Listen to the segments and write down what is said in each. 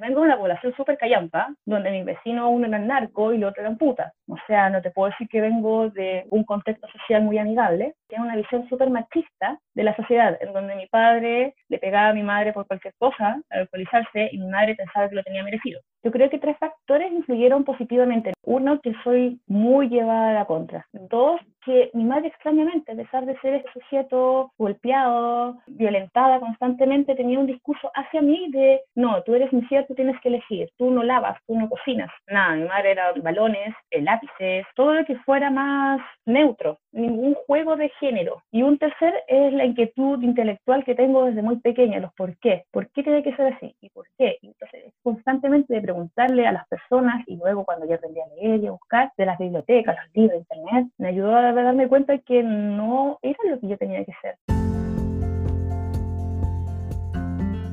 Vengo de una población súper callampa, donde mis vecinos uno eran narco y el otro eran putas. O sea, no te puedo decir que vengo de un contexto social muy amigable. Tiene una visión súper machista de la sociedad, en donde mi padre le pegaba a mi madre por cualquier cosa, al alcoholizarse, y mi madre pensaba que lo tenía merecido. Yo creo que tres factores influyeron positivamente. Uno, que soy muy llevada a la contra. Dos, que mi madre extrañamente, a pesar de ser este sujeto golpeado, violentada constantemente, tenía un discurso hacia mí de, no, tú eres mi cierto, tienes que elegir, tú no lavas, tú no cocinas. Nada, mi madre era balones, lápices, todo lo que fuera más neutro, ningún juego de género. Y un tercer es la inquietud intelectual que tengo desde muy pequeña, los por qué, por qué tiene que ser así y por qué. Entonces, constantemente de preguntarle a las personas y luego cuando ya aprendí a leer y a buscar de las bibliotecas, los libros, internet, me ayudó a darme cuenta que no era lo que yo tenía que ser.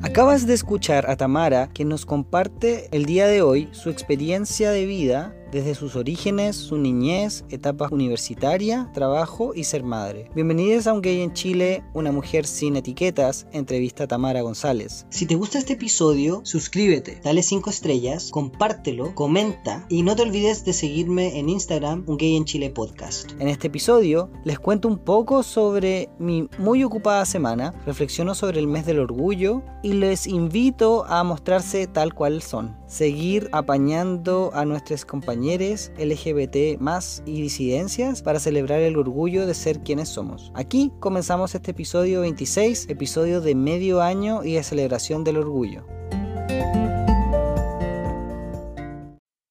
Acabas de escuchar a Tamara que nos comparte el día de hoy su experiencia de vida desde sus orígenes, su niñez, etapas universitaria, trabajo y ser madre. Bienvenidos a Un Gay en Chile, una mujer sin etiquetas, entrevista a Tamara González. Si te gusta este episodio, suscríbete, dale 5 estrellas, compártelo, comenta y no te olvides de seguirme en Instagram, Un Gay en Chile Podcast. En este episodio les cuento un poco sobre mi muy ocupada semana, reflexiono sobre el mes del orgullo y les invito a mostrarse tal cual son. Seguir apañando a nuestros compañeros LGBT más y disidencias para celebrar el orgullo de ser quienes somos. Aquí comenzamos este episodio 26, episodio de medio año y de celebración del orgullo.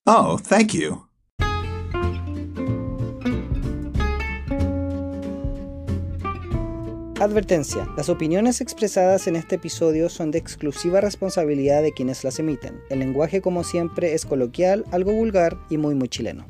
Oh, thank you. Advertencia. Las opiniones expresadas en este episodio son de exclusiva responsabilidad de quienes las emiten. El lenguaje como siempre es coloquial, algo vulgar y muy muy chileno.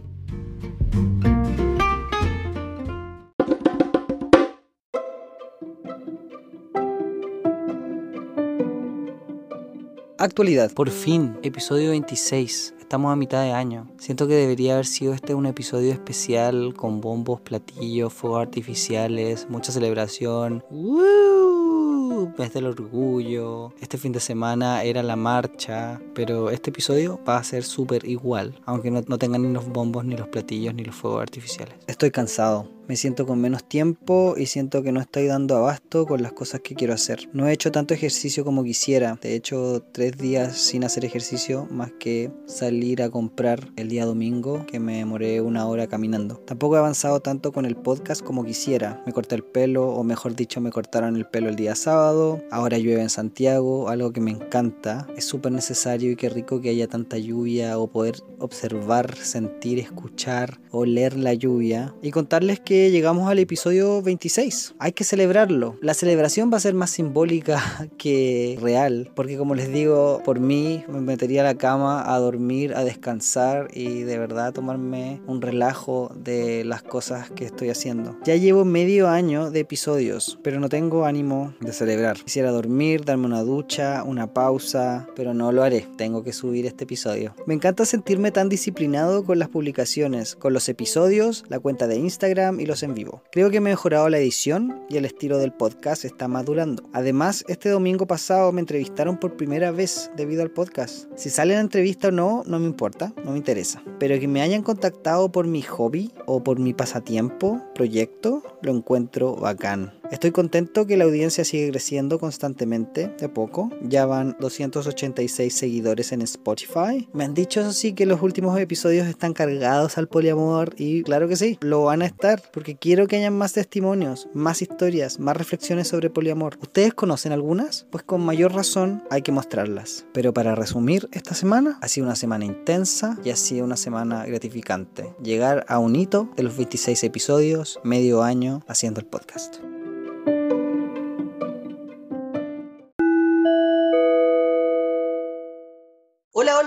Actualidad. Por fin, episodio 26. Estamos a mitad de año. Siento que debería haber sido este un episodio especial con bombos, platillos, fuegos artificiales, mucha celebración. ¡Woo! Mes del orgullo. Este fin de semana era la marcha. Pero este episodio va a ser súper igual. Aunque no, no tengan ni los bombos, ni los platillos, ni los fuegos artificiales. Estoy cansado me siento con menos tiempo y siento que no estoy dando abasto con las cosas que quiero hacer. No he hecho tanto ejercicio como quisiera. De hecho, tres días sin hacer ejercicio más que salir a comprar el día domingo que me demoré una hora caminando. Tampoco he avanzado tanto con el podcast como quisiera. Me corté el pelo o mejor dicho me cortaron el pelo el día sábado. Ahora llueve en Santiago, algo que me encanta. Es súper necesario y qué rico que haya tanta lluvia o poder observar, sentir, escuchar, oler la lluvia y contarles que llegamos al episodio 26. Hay que celebrarlo. La celebración va a ser más simbólica que real, porque como les digo, por mí me metería a la cama a dormir, a descansar y de verdad tomarme un relajo de las cosas que estoy haciendo. Ya llevo medio año de episodios, pero no tengo ánimo de celebrar. Quisiera dormir, darme una ducha, una pausa, pero no lo haré. Tengo que subir este episodio. Me encanta sentirme tan disciplinado con las publicaciones, con los episodios, la cuenta de Instagram y en vivo. Creo que he mejorado la edición y el estilo del podcast está madurando. Además, este domingo pasado me entrevistaron por primera vez debido al podcast. Si sale la entrevista o no, no me importa, no me interesa. Pero que me hayan contactado por mi hobby o por mi pasatiempo, proyecto, lo encuentro bacán. Estoy contento que la audiencia sigue creciendo constantemente, de poco. Ya van 286 seguidores en Spotify. Me han dicho eso sí que los últimos episodios están cargados al poliamor y claro que sí, lo van a estar porque quiero que hayan más testimonios, más historias, más reflexiones sobre poliamor. ¿Ustedes conocen algunas? Pues con mayor razón hay que mostrarlas. Pero para resumir, esta semana ha sido una semana intensa y ha sido una semana gratificante. Llegar a un hito de los 26 episodios, medio año haciendo el podcast.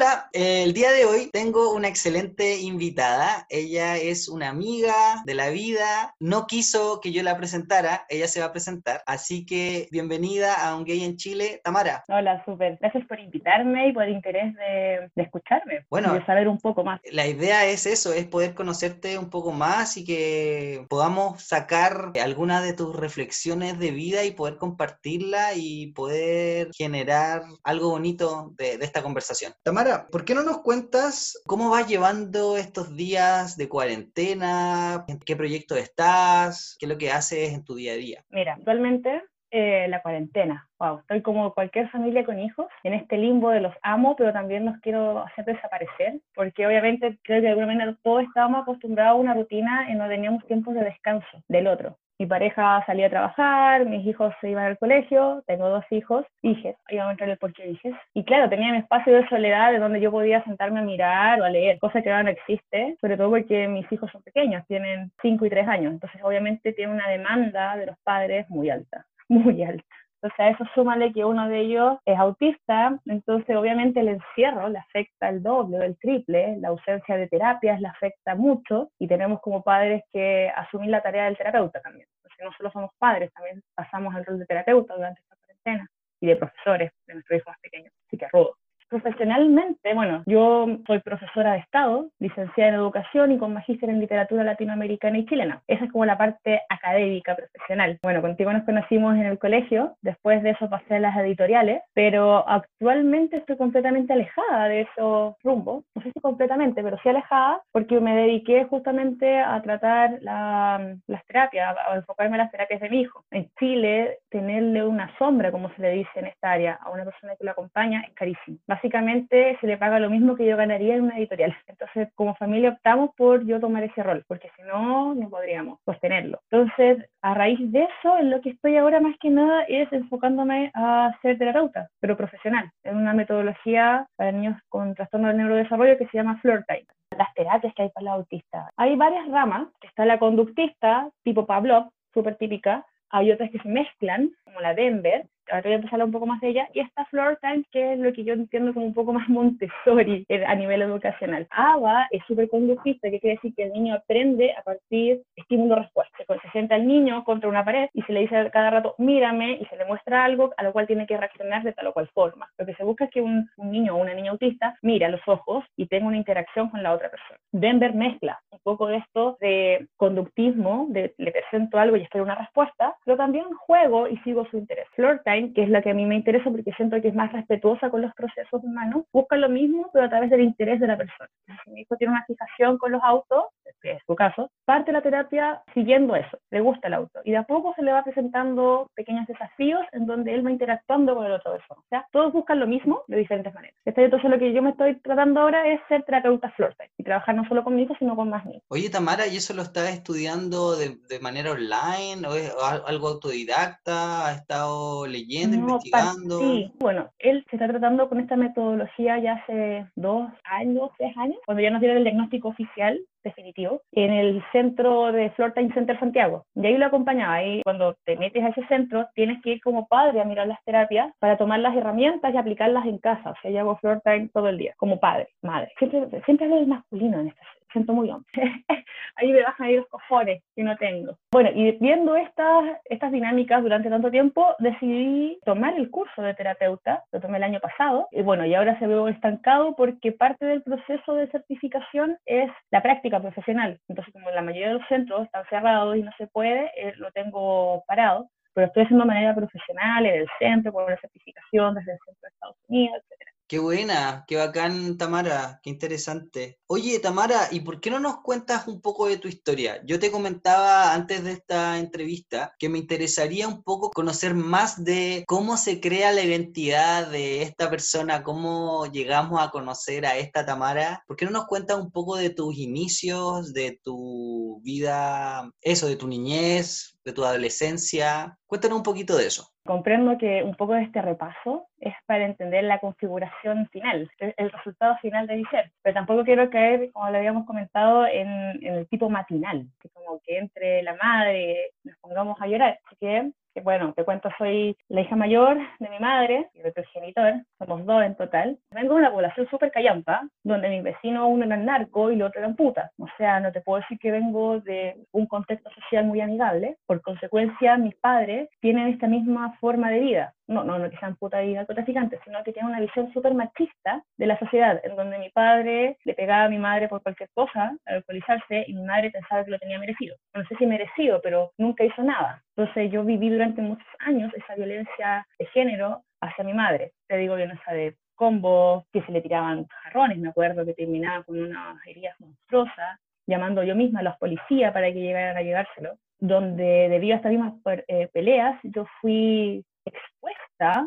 Hola, hola. El día de hoy tengo una excelente invitada. Ella es una amiga de la vida. No quiso que yo la presentara, ella se va a presentar. Así que bienvenida a Un Gay en Chile, Tamara. Hola, súper. Gracias por invitarme y por el interés de, escucharme. Bueno, de saber un poco más. La idea es eso, es poder conocerte un poco más y que podamos sacar algunas de tus reflexiones de vida y poder compartirla y poder generar algo bonito de esta conversación. Tamara, ¿por qué no nos cuentas cómo vas llevando estos días de cuarentena? ¿En qué proyecto estás? ¿Qué es lo que haces en tu día a día? Mira, actualmente eh, la cuarentena. Wow, estoy como cualquier familia con hijos, en este limbo de los amo, pero también los quiero hacer desaparecer, porque obviamente creo que de alguna manera todos estábamos acostumbrados a una rutina y no teníamos tiempos de descanso del otro mi pareja salía a trabajar, mis hijos se iban al colegio, tengo dos hijos, dije, iba a entrar el por qué dije. Y claro, tenía mi espacio de soledad de donde yo podía sentarme a mirar o a leer, cosa que ahora no existe, sobre todo porque mis hijos son pequeños, tienen 5 y 3 años, entonces obviamente tiene una demanda de los padres muy alta, muy alta. Entonces a eso súmale que uno de ellos es autista, entonces obviamente el encierro le afecta el doble o el triple, la ausencia de terapias le afecta mucho y tenemos como padres que asumir la tarea del terapeuta también. Entonces no solo somos padres, también pasamos el rol de terapeuta durante esta cuarentena y de profesores de nuestros hijos más pequeños. Así que rudo. Profesionalmente, bueno, yo soy profesora de Estado, licenciada en Educación y con magíster en Literatura Latinoamericana y Chilena. Esa es como la parte académica, profesional. Bueno, contigo nos conocimos en el colegio, después de eso pasé a las editoriales, pero actualmente estoy completamente alejada de esos rumbos. No sé si completamente, pero sí alejada porque me dediqué justamente a tratar las terapias, a enfocarme en las terapias de mi hijo. En Chile, tenerle una sombra, como se le dice en esta área, a una persona que lo acompaña es carísimo básicamente se le paga lo mismo que yo ganaría en una editorial. Entonces, como familia optamos por yo tomar ese rol, porque si no, no podríamos sostenerlo. Entonces, a raíz de eso, en lo que estoy ahora más que nada es enfocándome a ser terapeuta, pero profesional, en una metodología para niños con trastorno del neurodesarrollo que se llama Floor Time las terapias que hay para los autistas. Hay varias ramas, está la conductista, tipo Pavlov, súper típica, hay otras que se mezclan, como la Denver, ahora voy a empezar un poco más de ella, y esta Floor Time, que es lo que yo entiendo como un poco más Montessori eh, a nivel educacional. ABA es súper conductista, que quiere decir que el niño aprende a partir estímulo-respuesta. Se sienta el niño contra una pared y se le dice cada rato, mírame, y se le muestra algo a lo cual tiene que reaccionar de tal o cual forma. Lo que se busca es que un, niño o una niña autista mire a los ojos y tenga una interacción con la otra persona. Denver mezcla un poco de esto de conductismo, de le presento algo y espero una respuesta, pero también juego y sigo su interés. Floor Time que es la que a mí me interesa porque siento que es más respetuosa con los procesos humanos, busca lo mismo, pero a través del interés de la persona. Si mi hijo tiene una fijación con los autos, que es su caso, parte la terapia siguiendo eso, le gusta el auto, y de a poco se le va presentando pequeños desafíos en donde él va interactuando con el otro persona. O sea, todos buscan lo mismo de diferentes maneras. Entonces lo que yo me estoy tratando ahora es ser terapeuta floor y trabajar no solo con mi hijo, sino con más niños. Oye, Tamara, ¿y eso lo estás estudiando de, de manera online o es algo autodidacta? ¿Has estado leyendo? Investigando? Sí, bueno, él se está tratando con esta metodología ya hace dos años, tres años, cuando ya nos dieron el diagnóstico oficial definitivo, en el centro de Floor Time Center Santiago. Y ahí lo acompañaba. Y cuando te metes a ese centro, tienes que ir como padre a mirar las terapias para tomar las herramientas y aplicarlas en casa. O sea, yo hago Floor Time todo el día, como padre, madre. Siempre, siempre hablo del masculino en esta siento muy hombre. ahí me bajan ahí los cojones que no tengo. Bueno, y viendo estas, estas dinámicas durante tanto tiempo, decidí tomar el curso de terapeuta, lo tomé el año pasado, y bueno, y ahora se veo estancado porque parte del proceso de certificación es la práctica profesional. Entonces, como la mayoría de los centros están cerrados y no se puede, eh, lo tengo parado pero estoy haciendo de manera profesional en el centro, con la certificación desde el centro de Estados Unidos, etc. Qué buena, qué bacán, Tamara, qué interesante. Oye, Tamara, ¿y por qué no nos cuentas un poco de tu historia? Yo te comentaba antes de esta entrevista que me interesaría un poco conocer más de cómo se crea la identidad de esta persona, cómo llegamos a conocer a esta Tamara. ¿Por qué no nos cuentas un poco de tus inicios, de tu vida, eso, de tu niñez, de tu adolescencia? Cuéntanos un poquito de eso. Comprendo que un poco de este repaso es para entender la configuración final, el resultado final de mi ser, pero tampoco quiero como lo habíamos comentado, en, el tipo matinal, que como que entre la madre nos pongamos a llorar. Así que bueno, te cuento, soy la hija mayor de mi madre y de tu genitor, somos dos en total. Vengo de una población súper callampa, donde mis vecinos uno eran narco y el otro eran putas. O sea, no te puedo decir que vengo de un contexto social muy amigable. Por consecuencia, mis padres tienen esta misma forma de vida no, no, no que sean putas y narcotraficantes, sino que tienen una visión súper machista de la sociedad, en donde mi padre le pegaba a mi madre por cualquier cosa al alcoholizarse y mi madre pensaba que lo tenía merecido. No sé si merecido, pero nunca hizo nada. Entonces yo viví durante muchos años esa violencia de género hacia mi madre. Te digo, violencia de combos, que se le tiraban jarrones, me acuerdo que terminaba con unas heridas monstruosas, llamando yo misma a los policías para que llegaran a llegárselo, donde debido a estas mismas eh, peleas yo fui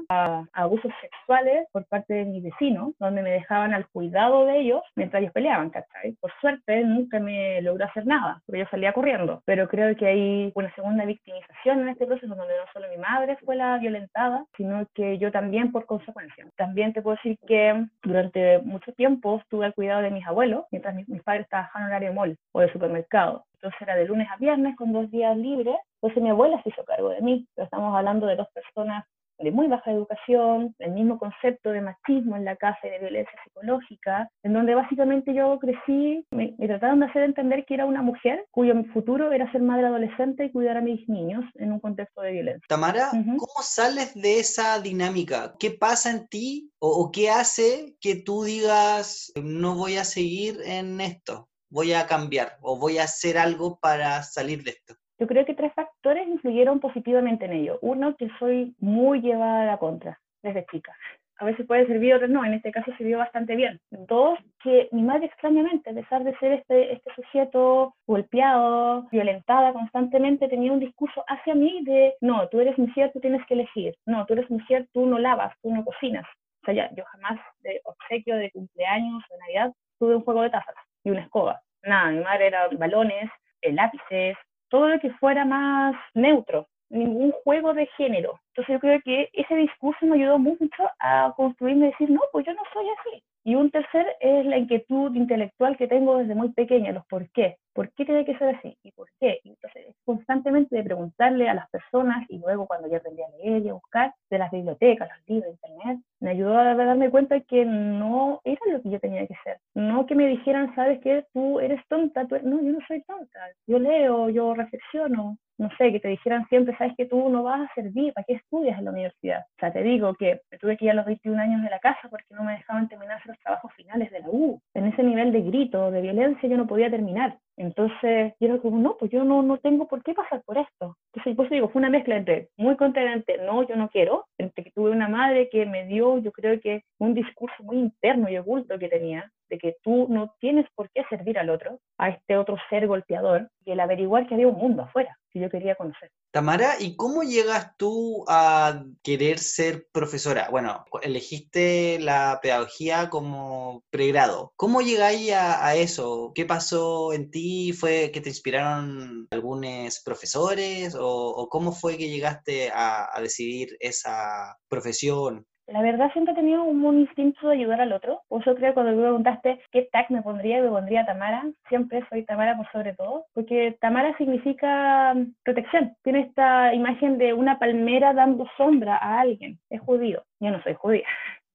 a, abusos sexuales por parte de mis vecinos, donde me dejaban al cuidado de ellos mientras ellos peleaban, ¿cachai? Por suerte nunca me logró hacer nada, porque yo salía corriendo, pero creo que hay una segunda victimización en este proceso, donde no solo mi madre fue la violentada, sino que yo también por consecuencia. También te puedo decir que durante mucho tiempo estuve al cuidado de mis abuelos, mientras mis, mis padres trabajaban en horario mall o de supermercado. Entonces era de lunes a viernes con dos días libres. Entonces mi abuela se hizo cargo de mí. Pero estamos hablando de dos personas de muy baja educación, el mismo concepto de machismo en la casa y de violencia psicológica, en donde básicamente yo crecí, me, trataron de hacer entender que era una mujer cuyo futuro era ser madre adolescente y cuidar a mis niños en un contexto de violencia. Tamara, ¿cómo sales de esa dinámica? ¿Qué pasa en ti o qué hace que tú digas, no voy a seguir en esto? voy a cambiar o voy a hacer algo para salir de esto? Yo creo que tres factores influyeron positivamente en ello. Uno, que soy muy llevada a la contra desde chica. A veces puede servir, otros no. En este caso sirvió bastante bien. Dos, que mi madre extrañamente, a pesar de ser este, este sujeto golpeado, violentada constantemente, tenía un discurso hacia mí de, no, tú eres mujer, tú tienes que elegir. No, tú eres mujer, tú no lavas, tú no cocinas. O sea, ya, yo jamás de obsequio, de cumpleaños, de Navidad, tuve un juego de tazas y una escoba. Nada, mi madre era balones, eh, lápices, todo lo que fuera más neutro, ningún juego de género. Entonces yo creo que ese discurso me ayudó mucho a construirme y decir, no, pues yo no soy así. Y un tercer es la inquietud intelectual que tengo desde muy pequeña, los por qué. ¿Por qué tiene que ser así? ¿Y por qué? Entonces, constantemente de preguntarle a las personas y luego cuando yo aprendí a leer y a buscar de las bibliotecas, los libros, internet, me ayudó a darme cuenta que no era lo que yo tenía que ser. No que me dijeran, sabes que tú eres tonta, tú no, yo no soy tonta. Yo leo, yo reflexiono, no sé, que te dijeran siempre, sabes que tú no vas a servir, ¿para qué estudias en la universidad? O sea, te digo que me tuve que ir a los 21 años de la casa porque no me dejaban terminar los trabajos finales de la U. En ese nivel de grito, de violencia, yo no podía terminar. Entonces, yo era como, no, pues yo no, no tengo por qué pasar por esto. Entonces, por eso digo, fue una mezcla entre muy contundente, no, yo no quiero, entre que tuve una madre que me dio, yo creo que un discurso muy interno y oculto que tenía, que tú no tienes por qué servir al otro, a este otro ser golpeador, y el averiguar que había un mundo afuera que yo quería conocer. Tamara, ¿y cómo llegas tú a querer ser profesora? Bueno, elegiste la pedagogía como pregrado. ¿Cómo llegáis a, eso? ¿Qué pasó en ti? ¿Fue que te inspiraron algunos profesores? ¿O, cómo fue que llegaste a decidir esa profesión? La verdad siempre he tenido un, instinto de ayudar al otro. Por eso creo que cuando me preguntaste qué tag me pondría, me pondría Tamara. Siempre soy Tamara por sobre todo, porque Tamara significa mm, protección. Tiene esta imagen de una palmera dando sombra a alguien. Es judío. Yo no soy judía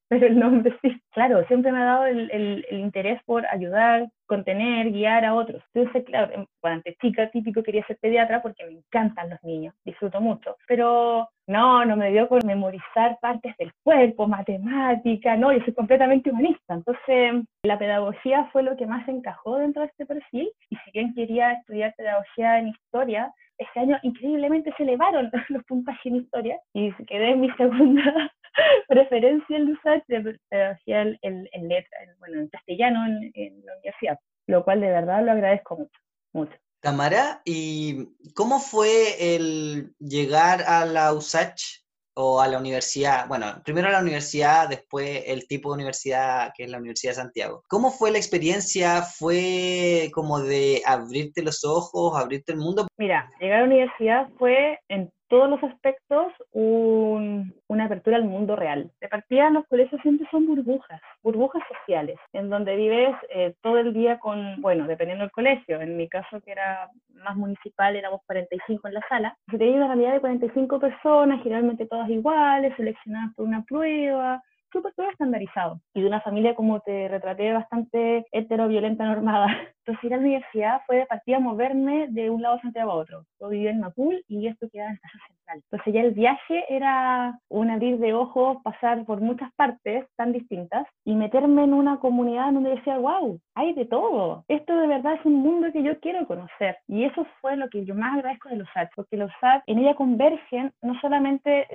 pero el nombre sí. Claro, siempre me ha dado el, el, interés por ayudar, contener, guiar a otros. Entonces, claro, cuando antes chica, típico quería ser pediatra porque me encantan los niños, disfruto mucho. Pero no, no me dio por memorizar partes del cuerpo, matemática, no, yo soy completamente humanista. Entonces, la pedagogía fue lo que más encajó dentro de este perfil. Y si bien quería estudiar pedagogía en historia, este año increíblemente se elevaron los puntajes en historia y quedé en mi segunda preferencia el usar de pedagogía en, en, letra, bueno, en castellano en, la universidad, lo cual de verdad lo agradezco mucho, mucho. Tamara, ¿y cómo fue el llegar a la USACH o a la universidad, bueno, primero a la universidad, después el tipo de universidad que es la Universidad de Santiago. ¿Cómo fue la experiencia? ¿Fue como de abrirte los ojos, abrirte el mundo? Mira, llegar a la universidad fue en todos los aspectos una apertura al mundo real. De partida, los colegios siempre son burbujas, burbujas sociales, en donde vives eh, todo el día con, bueno, dependiendo del colegio, en mi caso que era más municipal, éramos 45 en la sala, se tenía una realidad de 45 personas, generalmente todas iguales, seleccionadas por una prueba, súper todo estandarizado. Y de una familia, como te retraté, bastante hetero, violenta, normada. Entonces ir a la universidad fue de partida moverme de un lado de Santiago a otro. Yo vivía en Macul y esto quedaba en Estación Central. Entonces ya el viaje era un abrir de ojos, pasar por muchas partes tan distintas y meterme en una comunidad donde decía, wow, hay de todo. Esto de verdad es un mundo que yo quiero conocer. Y eso fue lo que yo más agradezco de los SAT, porque los SAT en ella convergen no solamente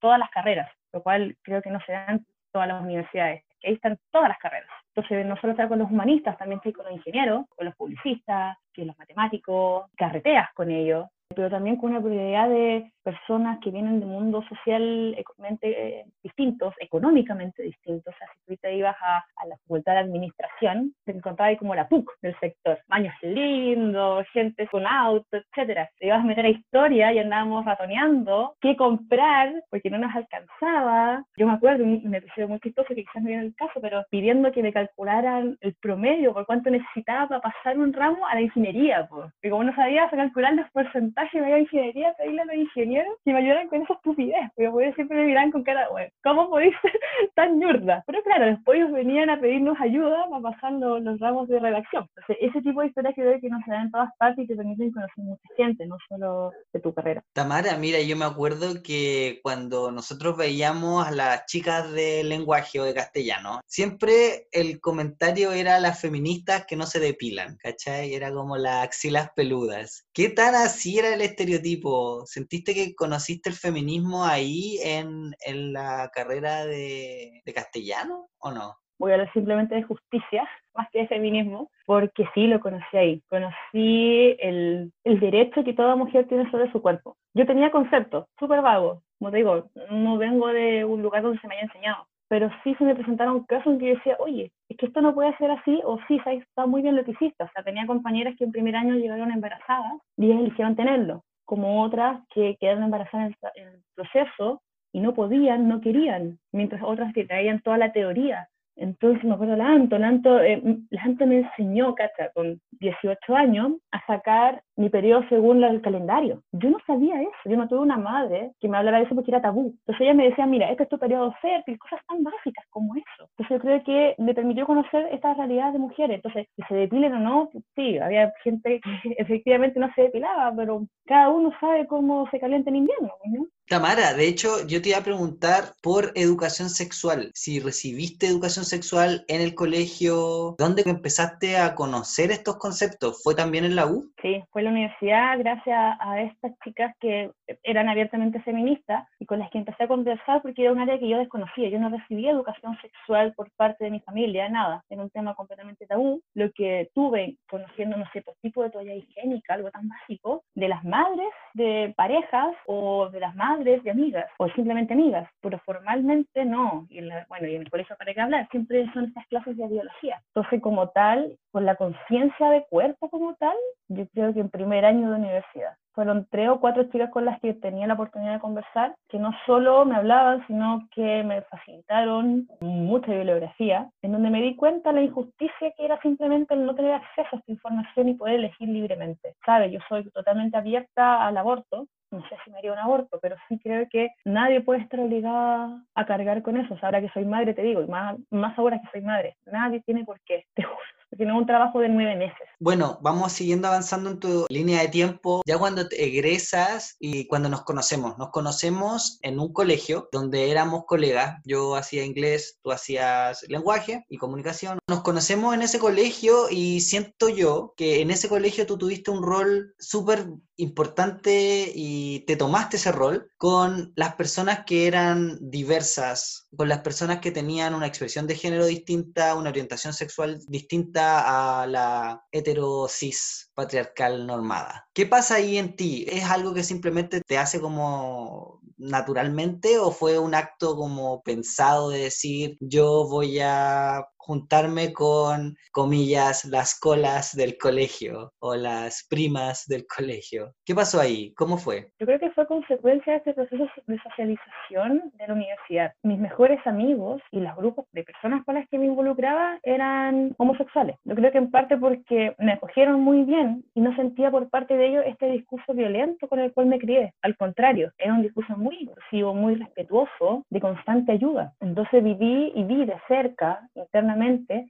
todas las carreras, lo cual creo que no se dan todas las universidades, que ahí están todas las carreras. Entonces, no solo está con los humanistas, también estoy con los ingenieros, con los publicistas, con los matemáticos, carreteas con ellos pero también con una prioridad de personas que vienen de mundos socialmente eh, distintos, económicamente distintos. O sea, si tú te ibas a, la Facultad de Administración, te encontrabas como la PUC del sector. Baños lindos, gente con auto, etcétera. Te ibas a meter a historia y andábamos ratoneando qué comprar, porque no nos alcanzaba. Yo me acuerdo, me pareció muy chistoso, que quizás no viene el caso, pero pidiendo que me calcularan el promedio, por cuánto necesitaba para pasar un ramo a la ingeniería, pues. Y como no sabía calcular los porcentajes, vaya a ingeniería, pedirle a los ingenieros que me ayudaran con esa estupidez, porque siempre me miran con cara, bueno, ¿cómo podéis ser tan ñurda? Pero claro, después ellos venían a pedirnos ayuda para pasar los, los ramos de redacción. Entonces, ese tipo de historias que veo que nos se dan en todas partes y te permiten conocer mucha gente, no solo de tu carrera. Tamara, mira, yo me acuerdo que cuando nosotros veíamos a las chicas de lenguaje o de castellano, siempre el comentario era las feministas que no se depilan, ¿cachai? Era como las axilas peludas. ¿Qué tan así era el estereotipo? ¿Sentiste que conociste el feminismo ahí en, en la carrera de, castellano o no? Voy a hablar simplemente de justicia, más que de feminismo, porque sí lo conocí ahí. Conocí el, el derecho que toda mujer tiene sobre su cuerpo. Yo tenía conceptos súper vagos, como te digo, no vengo de un lugar donde se me haya enseñado, pero sí se me presentaron casos en que yo decía, oye, es que esto no puede ser así, o sí, está muy bien lo que hiciste. O sea, tenía compañeras que en primer año llegaron embarazadas y eligieron tenerlo, como otras que quedaron embarazadas en el proceso y no podían, no querían, mientras otras que traían toda la teoría entonces me acuerdo Lanto, Lanto, eh, Lanto me enseñó, cacha, con 18 años, a sacar mi periodo según el calendario. Yo no sabía eso, yo no tuve una madre que me hablara de eso porque era tabú. Entonces ella me decía, mira, este es tu periodo fértil, cosas tan básicas como eso. Entonces yo creo que me permitió conocer esta realidad de mujeres. Entonces, si se depilen o no, sí, había gente que efectivamente no se depilaba, pero cada uno sabe cómo se calienta en invierno, ¿no? Tamara, de hecho, yo te iba a preguntar por educación sexual. Si recibiste educación sexual en el colegio, ¿dónde empezaste a conocer estos conceptos? ¿Fue también en la U? Sí, fue en la universidad, gracias a estas chicas que eran abiertamente feministas y con las que empecé a conversar porque era un área que yo desconocía. Yo no recibía educación sexual por parte de mi familia, nada. Era un tema completamente tabú. Lo que tuve conociendo, no sé, por tipo de toalla higiénica, algo tan básico, de las madres de parejas o de las madres de amigas o simplemente amigas, pero formalmente no. Y bueno, y en el colegio para qué hablar, siempre son estas clases de biología. Entonces, como tal, con la conciencia de cuerpo como tal, yo creo que en primer año de universidad. Fueron tres o cuatro chicas con las que tenía la oportunidad de conversar, que no solo me hablaban, sino que me facilitaron mucha bibliografía, en donde me di cuenta la injusticia que era simplemente el no tener acceso a esta información y poder elegir libremente. ¿Sabe? Yo soy totalmente abierta al aborto, no sé si me haría un aborto, pero sí creo que nadie puede estar obligada a cargar con eso. ahora que soy madre, te digo, y más, más ahora que soy madre, nadie tiene por qué, te juro porque no es un trabajo de nueve meses. Bueno, vamos siguiendo avanzando en tu línea de tiempo. Ya cuando te egresas y cuando nos conocemos, nos conocemos en un colegio donde éramos colegas. Yo hacía inglés, tú hacías lenguaje y comunicación. Nos conocemos en ese colegio y siento yo que en ese colegio tú tuviste un rol súper importante y te tomaste ese rol con las personas que eran diversas, con las personas que tenían una expresión de género distinta, una orientación sexual distinta a la heterosis patriarcal normada. ¿Qué pasa ahí en ti? ¿Es algo que simplemente te hace como naturalmente o fue un acto como pensado de decir yo voy a juntarme con, comillas, las colas del colegio o las primas del colegio. ¿Qué pasó ahí? ¿Cómo fue? Yo creo que fue consecuencia de este proceso de socialización de la universidad. Mis mejores amigos y los grupos de personas con las que me involucraba eran homosexuales. Yo creo que en parte porque me acogieron muy bien y no sentía por parte de ellos este discurso violento con el cual me crié. Al contrario, era un discurso muy inclusivo, muy respetuoso, de constante ayuda. Entonces viví y vi de cerca, internamente,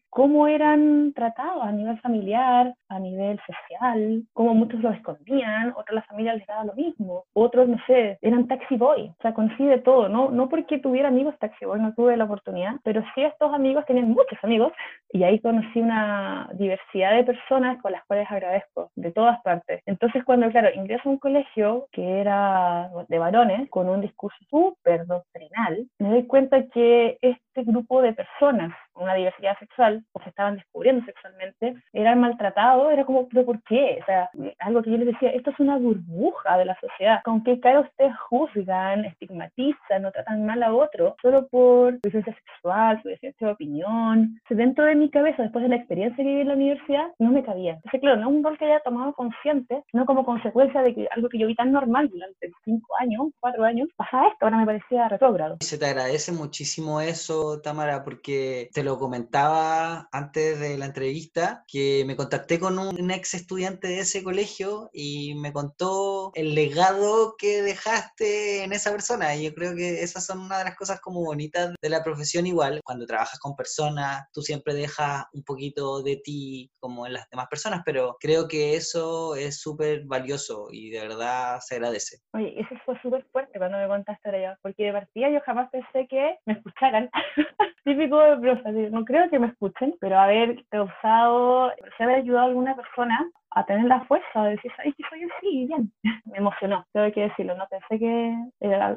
cómo eran tratados a nivel familiar, a nivel social, cómo muchos lo escondían, otras las familias les daban lo mismo, otros, no sé, eran taxi boy, o sea, conocí todo, ¿no? No porque tuviera amigos taxi boy, no tuve la oportunidad, pero sí estos amigos tenían muchos amigos y ahí conocí una diversidad de personas con las cuales agradezco, de todas partes. Entonces, cuando, claro, ingreso a un colegio que era de varones, con un discurso súper doctrinal, me doy cuenta que este grupo de personas una diversidad sexual o se estaban descubriendo sexualmente, eran maltratados, era como, ¿pero por qué? O sea, algo que yo les decía, esto es una burbuja de la sociedad. ¿Con qué cara ustedes juzgan, estigmatizan o tratan mal a otro solo por su licencia sexual, su licencia de opinión? dentro de mi cabeza, después de la experiencia que viví en la universidad, no me cabía. Entonces, claro, no es un rol que haya tomado consciente, no como consecuencia de que algo que yo vi tan normal durante cinco años, cuatro años, pasa esto, ahora me parecía retrógrado. Se te agradece muchísimo eso, Tamara, porque te lo comentaba antes de la entrevista que me contacté con un ex estudiante de ese colegio y me contó el legado que dejaste en esa persona. Y yo creo que esas son una de las cosas como bonitas de la profesión igual. Cuando trabajas con personas, tú siempre dejas un poquito de ti como en las demás personas, pero creo que eso es súper valioso y de verdad se agradece. Oye, eso fue súper fuerte cuando me contaste ahora porque de partida yo jamás pensé que me escucharan. Típico de profe, no creo que me escuchen, pero haber causado, haber ayudado a alguna persona a tener la fuerza de decir, ¿sabes que soy así? Bien. Me emocionó, tengo que decirlo, no pensé que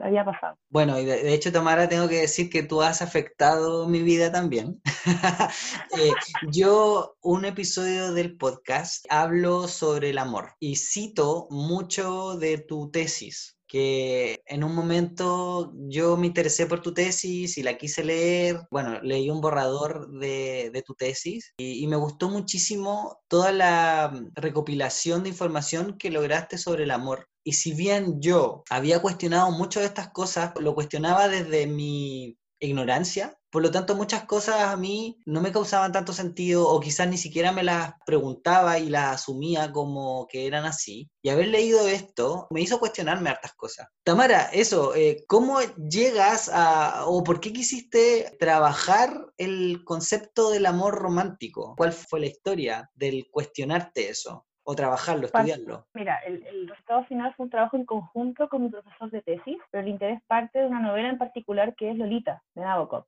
había pasado. Bueno, y de, hecho, Tamara, tengo que decir que tú has afectado mi vida también. Eh, yo, un episodio del podcast, hablo sobre el amor y cito mucho de tu tesis que en un momento yo me interesé por tu tesis y la quise leer. Bueno, leí un borrador de, de tu tesis y, y, me gustó muchísimo toda la mm, recopilación de información que lograste sobre el amor. Y si bien yo había cuestionado mucho de estas cosas, lo cuestionaba desde mi ignorancia. Por lo tanto, muchas cosas a mí no me causaban tanto sentido o quizás ni siquiera me las preguntaba y las asumía como que eran así. Y haber leído esto me hizo cuestionarme hartas cosas. Tamara, eso, eh, ¿cómo llegas a o por qué quisiste trabajar el concepto del amor romántico? ¿Cuál fue la historia del cuestionarte eso? O trabajarlo, estudiarlo? Mira, el, el, resultado final fue un trabajo en conjunto con mi profesor de tesis, pero el interés parte de una novela en particular que es Lolita, de Nabokov,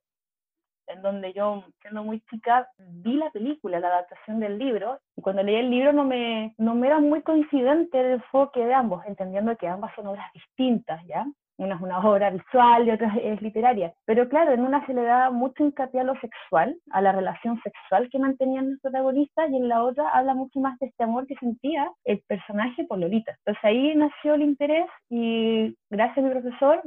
en donde yo, siendo muy chica, vi la película, la adaptación del libro, y cuando leí el libro no me, no me era muy coincidente el enfoque de ambos, entendiendo que ambas son obras distintas, ¿ya? Una es una obra visual y otra es literaria. Pero claro, en una se le da mucho hincapié a lo sexual, a la relación sexual que mantenían los protagonistas, y en la otra habla mucho más de este amor que sentía el personaje por Lolita. Entonces ahí nació el interés y gracias a mi profesor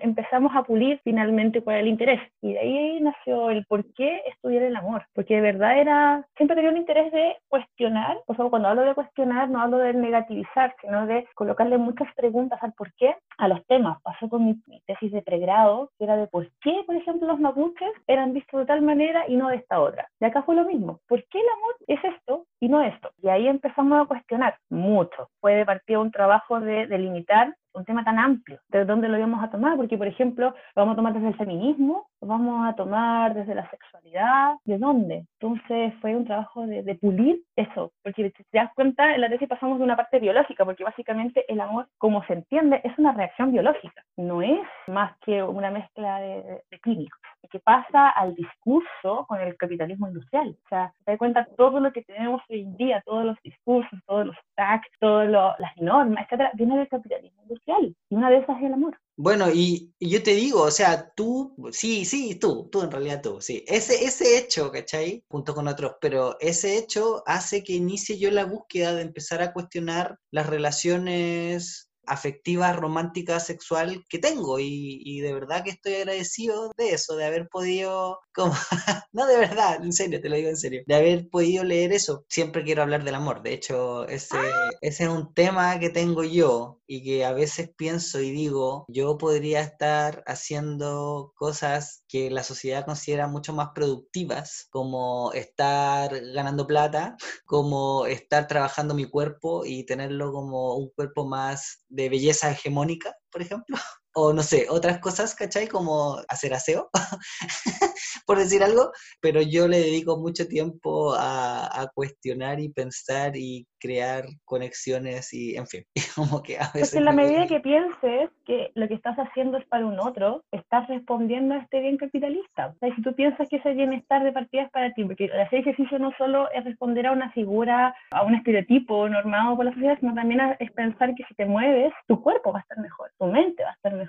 empezamos a pulir finalmente cuál era el interés. Y de ahí nació el por qué estudiar el amor. Porque de verdad era, siempre tenía un interés de cuestionar, por favor, cuando hablo de cuestionar no hablo de negativizar, sino de colocarle muchas preguntas al por qué a los temas pasó con mi, tesis de pregrado, que era de por qué, por ejemplo, los mapuches eran vistos de tal manera y no de esta otra. Y acá fue lo mismo. ¿Por qué el amor es esto y no esto? Y ahí empezamos a cuestionar mucho. Fue de partida un trabajo de delimitar un tema tan amplio, de dónde lo íbamos a tomar, porque por ejemplo, lo vamos a tomar desde el feminismo, lo vamos a tomar desde la sexualidad, ¿de dónde? Entonces fue un trabajo de, de, pulir eso, porque si te das cuenta, en la tesis pasamos de una parte biológica, porque básicamente el amor, como se entiende, es una reacción biológica, no es más que una mezcla de, de químicos que pasa al discurso con el capitalismo industrial. O sea, te das cuenta todo lo que tenemos hoy en día, todos los discursos, todos los tags, todas las normas, etcétera, viene del capitalismo industrial. Y una de esas es el amor. Bueno, y, yo te digo, o sea, tú, sí, sí, tú, tú en realidad tú, sí. Ese, ese hecho, ¿cachai? Junto con otros, pero ese hecho hace que inicie yo la búsqueda de empezar a cuestionar las relaciones afectiva, romántica, sexual que tengo y, y, de verdad que estoy agradecido de eso, de haber podido, como, no de verdad, en serio, te lo digo en serio, de haber podido leer eso. Siempre quiero hablar del amor, de hecho, ese, ese es un tema que tengo yo y que a veces pienso y digo, yo podría estar haciendo cosas que la sociedad considera mucho más productivas, como estar ganando plata, como estar trabajando mi cuerpo y tenerlo como un cuerpo más de belleza hegemónica, por ejemplo. o no sé, otras cosas, ¿cachai? Como hacer aseo, por decir algo, pero yo le dedico mucho tiempo a, a, cuestionar y pensar y crear conexiones y, en fin, como que a veces... Porque en la medida que pienses que lo que estás haciendo es para un otro, estás respondiendo a este bien capitalista. O sea, si tú piensas que ese bienestar de partida es para ti, porque hacer ejercicio no solo es responder a una figura, a un estereotipo normado por la sociedad, sino también es pensar que si te mueves, tu cuerpo va a estar mejor, tu mente va a estar mejor.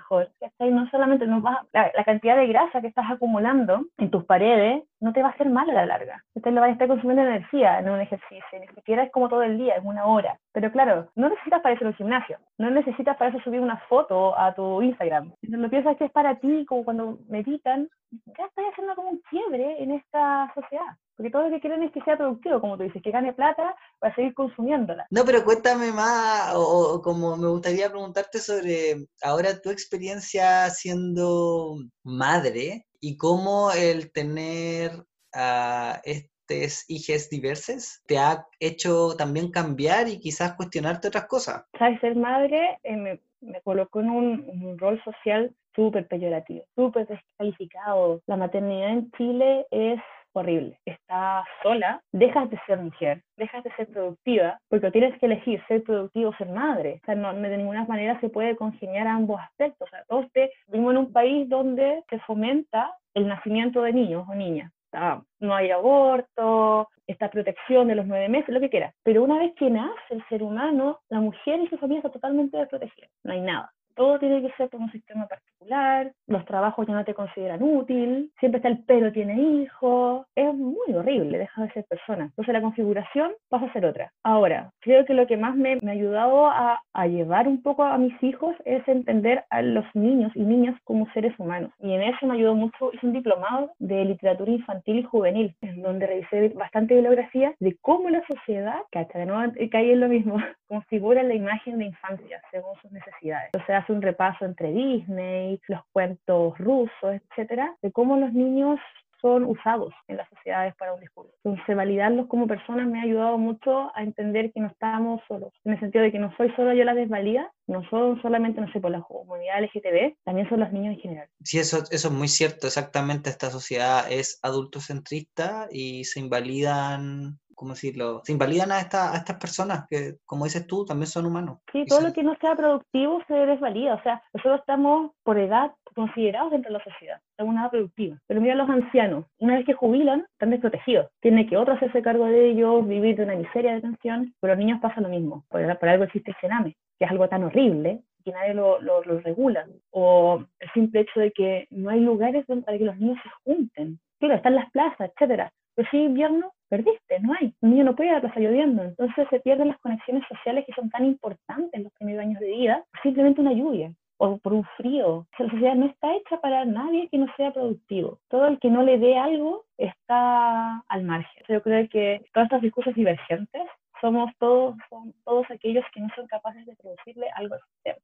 No solamente no va, la, la, cantidad de grasa que estás acumulando en tus paredes no te va a hacer mal a la larga. Usted lo va a estar consumiendo energía en un ejercicio, ni siquiera es como todo el día, es una hora. Pero claro, no necesitas para eso el gimnasio, no necesitas para eso subir una foto a tu Instagram. Si lo piensas que es para ti, como cuando meditan, ya estás haciendo como un quiebre en esta sociedad. Porque todo lo que quieren es que sea productivo, como tú dices, que gane plata para seguir consumiéndola. No, pero cuéntame más, o, como me gustaría preguntarte sobre ahora tu experiencia siendo madre y cómo el tener a estos hijos diversos te ha hecho también cambiar y quizás cuestionarte otras cosas. Sabes, ser madre eh, me, me, colocó en un, rol social súper peyorativo, súper descalificado. La maternidad en Chile es horrible. Estás sola, dejas de ser mujer, dejas de ser productiva, porque tienes que elegir ser productivo o ser madre. O sea, no, de ninguna manera se puede congeniar ambos aspectos. O sea, todos vivimos en un país donde se fomenta el nacimiento de niños o niñas. Sea, no hay aborto, esta protección de los nueve meses, lo que quieras. Pero una vez que nace el ser humano, la mujer y su familia está totalmente desprotegida. No hay nada todo tiene que ser por un sistema particular, los trabajos ya no te consideran útil, siempre está el pero tiene hijos, es muy horrible, deja de ser persona. Entonces la configuración pasa a ser otra. Ahora, creo que lo que más me, me ha ayudado a, a, llevar un poco a mis hijos es entender a los niños y niñas como seres humanos. Y en eso me ayudó mucho, hice un diplomado de literatura infantil y juvenil, en donde revisé bastante bibliografía de cómo la sociedad, que hasta de nuevo caí en lo mismo, configura la imagen de infancia según sus necesidades. O sea, hace un repaso entre Disney, los cuentos rusos, etcétera, de cómo los niños son usados en las sociedades para un discurso. Entonces, validarlos como personas me ha ayudado mucho a entender que no estamos solos, en el sentido de que no soy solo yo la desvalida, no son solamente, no sé, por la comunidad LGTB, también son los niños en general. Sí, eso, eso es muy cierto, exactamente, esta sociedad es adultocentrista y se invalidan ¿cómo decirlo? Se invalidan a, esta, a estas personas que, como dices tú, también son humanos. Sí, todo lo que no sea productivo se desvalida. O sea, nosotros estamos por edad considerados dentro de la sociedad, estamos una edad productiva. Pero mira los ancianos, una vez que jubilan, están desprotegidos. Tiene que otro hacerse cargo de ellos, vivir de una miseria de pensión, pero los niños pasa lo mismo. Por, por algo existe el cename, que es algo tan horrible que nadie lo, lo, lo, regula, o el simple hecho de que no hay lugares donde, para que los niños se junten. Claro, están las plazas, etcétera. Pero si invierno, perdiste, no hay. Un niño no puede ir a lloviendo. Entonces se pierden las conexiones sociales que son tan importantes en los primeros años de vida, simplemente una lluvia o por un frío. La sociedad no está hecha para nadie que no sea productivo. Todo el que no le dé algo está al margen. Yo creo que todas estas discursos divergentes somos todos, son todos aquellos que no son capaces de producirle algo.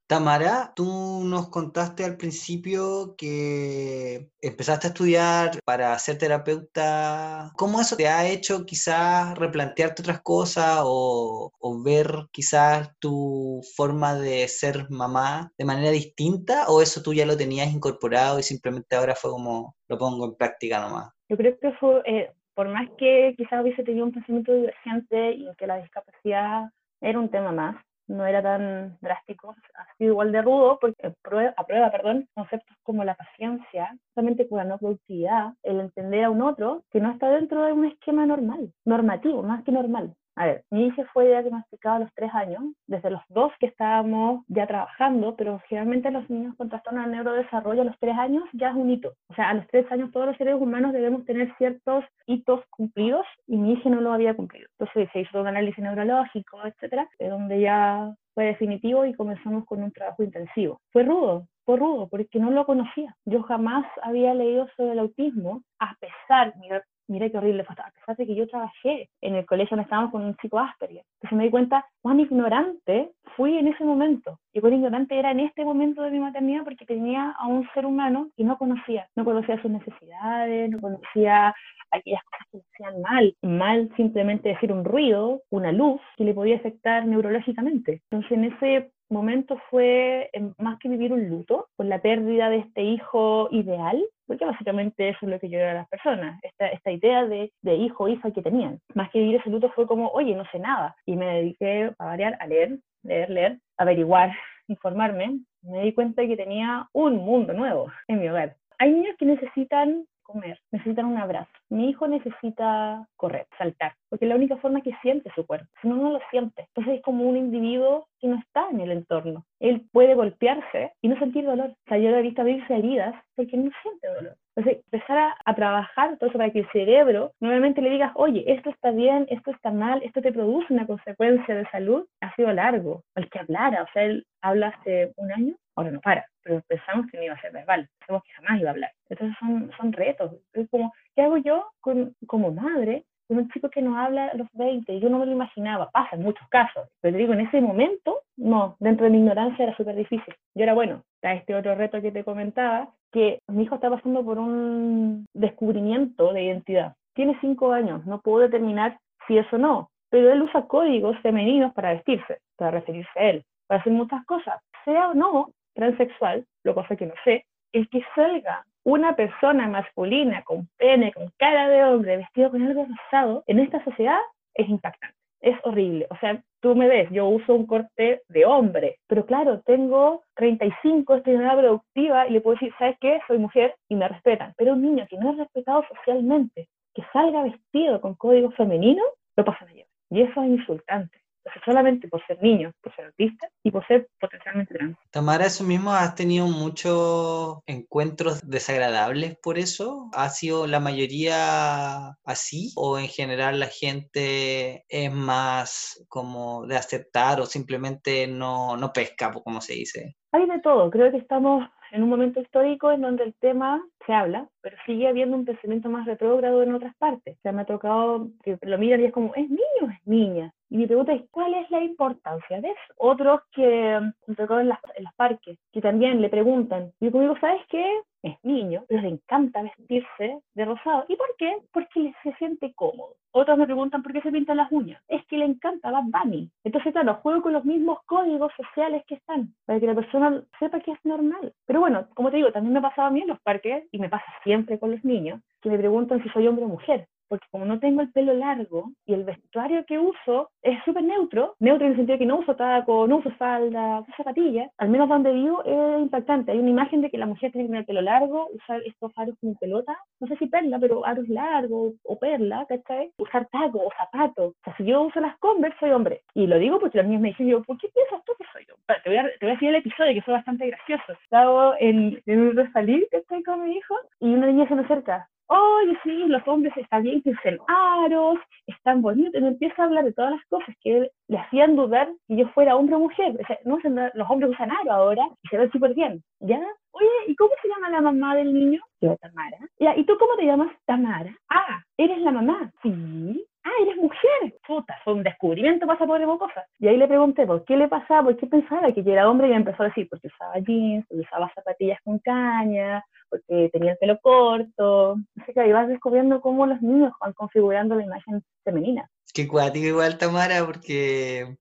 Tamara, tú nos contaste al principio que empezaste a estudiar para ser terapeuta. ¿Cómo eso te ha hecho quizás replantearte otras cosas o, o ver quizás tu forma de ser mamá de manera distinta? ¿O eso tú ya lo tenías incorporado y simplemente ahora fue como lo pongo en práctica nomás? Yo creo que fue, eh, por más que quizás hubiese tenido un pensamiento divergente y que la discapacidad era un tema más, no era tan drástico, ha sido igual de rudo, porque prueba, aprueba perdón, conceptos como la paciencia, solamente con la no productividad, el entender a un otro que no está dentro de un esquema normal, normativo, más que normal. A ver, mi hija fue diagnosticada a los tres años, desde los dos que estábamos ya trabajando, pero generalmente los niños con trastorno de neurodesarrollo a los tres años ya es un hito. O sea, a los tres años todos los seres humanos debemos tener ciertos hitos cumplidos y mi hija no lo había cumplido. Entonces se hizo un análisis neurológico, etcétera, de donde ya fue definitivo y comenzamos con un trabajo intensivo. Fue rudo, fue rudo, porque no lo conocía. Yo jamás había leído sobre el autismo, a pesar, mira, mira qué horrible fue, de que yo trabajé en el colegio donde estábamos con un chico Asperger. Entonces me di cuenta cuán ignorante fui en ese momento. Y cuán ignorante era en este momento de mi maternidad porque tenía a un ser humano y no conocía. No conocía sus necesidades, no conocía aquellas cosas que le hacían mal. Mal simplemente decir un ruido, una luz, que le podía afectar neurológicamente. Entonces en ese momento fue em, más que vivir un luto por la pérdida de este hijo ideal, porque básicamente eso es lo que yo a las personas, esta, esta idea de, de hijo o hija que tenían. Más que vivir ese luto fue como, oye, no sé nada. Y me dediqué a variar, a leer, leer, leer, averiguar, informarme. Me di cuenta de que tenía un mundo nuevo en mi hogar. Hay niños que necesitan comer, necesitan un abrazo. Mi hijo necesita correr, saltar, porque es la única forma que siente su cuerpo, si no, no lo siente. Entonces es como un individuo que no está en el entorno. Él puede golpearse y no sentir dolor. O sea, yo lo he visto abrirse heridas porque no siente dolor. Entonces, empezar a, trabajar todo para que el cerebro nuevamente le digas, oye, esto está bien, esto está mal, esto te produce una consecuencia de salud, ha sido largo. El que hablara, o sea, él habla hace un año, ahora no para, pero pensamos que no iba a ser verbal, pensamos que jamás iba a hablar. Entonces son, son retos. Es como, ¿qué hago yo con, como madre con un chico que no habla a los 20? Yo no me lo imaginaba, pasa en muchos casos, pero te digo, en ese momento, no, dentro de mi ignorancia era súper difícil. Y ahora, bueno, está este otro reto que te comentaba, que mi hijo está pasando por un descubrimiento de identidad. Tiene cinco años, no puedo determinar si eso no, pero él usa códigos femeninos para vestirse, para referirse a él, para hacer muchas cosas. Sea o no transexual, lo cosa que no sé, el que salga una persona masculina con pene, con cara de hombre, vestido con algo rosado, en esta sociedad es impactante. Es horrible. O sea, tú me ves, yo uso un corte de hombre, pero claro, tengo 35, estoy en una productiva y le puedo decir, ¿sabes qué? Soy mujer y me respetan. Pero un niño que no es respetado socialmente, que salga vestido con código femenino, lo pasan a llevar. Y eso es insultante solamente por ser niño, por ser autista y por ser potencialmente trans. Tamara, ¿eso mismo has tenido muchos encuentros desagradables por eso? ¿Ha sido la mayoría así? ¿O en general la gente es más como de aceptar o simplemente no, no pesca, como se dice? Hay de todo. Creo que estamos en un momento histórico en donde el tema se habla, pero sigue habiendo un pensamiento más retrógrado en otras partes. O sea, me ha tocado que lo miran y es como, ¿es niño es niña? Y mi pregunta es, ¿cuál es la importancia de eso? Otros que me tocado en, en los parques, que también le preguntan, y yo conmigo, ¿sabes qué? es niño, pero le encanta vestirse de rosado. ¿Y por qué? Porque se siente cómodo. Otros me preguntan por qué se pintan las uñas. Es que le encanta Bad Bunny. Entonces, claro, juego con los mismos códigos sociales que están, para que la persona sepa que es normal. Pero bueno, como te digo, también me ha pasado a mí en los parques, y me pasa siempre con los niños, que me preguntan si soy hombre o mujer porque como no tengo el pelo largo y el vestuario que uso es súper neutro, neutro en el sentido de que no uso taco, no uso falda, uso zapatillas, al menos donde vivo es impactante. Hay una imagen de que la mujer tiene que tener el pelo largo, usar estos aros como pelota, no sé si perla, pero aros largos o perla, ¿cachai? Usar taco o zapatos. O sea, si yo uso las Converse, soy hombre. Y lo digo porque los niños me dicen, yo, ¿por qué piensas tú que soy hombre? Te voy a, te voy a decir el episodio que fue bastante gracioso. Estaba en, en un resalir, estoy con mi hijo, y una niña se me acerca, oye, sí, los hombres están bien que usen aros, están bonitos, y me empieza a hablar de todas las cosas que le hacían dudar que yo fuera hombre o mujer. O sea, no, los hombres usan aro ahora y se ven súper bien, ¿ya? Oye, ¿y cómo se llama la mamá del niño? Yo, Tamara. ¿y tú cómo te llamas? Tamara. Ah, ¿eres la mamá? Sí. Ah, eres mujer. Puta, fue un descubrimiento pasa por cosas. Y ahí le pregunté por qué le pasaba, por qué pensaba que yo era hombre y empezó a decir, porque usaba jeans, porque usaba zapatillas con caña, porque tenía el pelo corto. Así que ahí vas descubriendo cómo los niños van configurando la imagen femenina. Qué cuático igual, Tamara, porque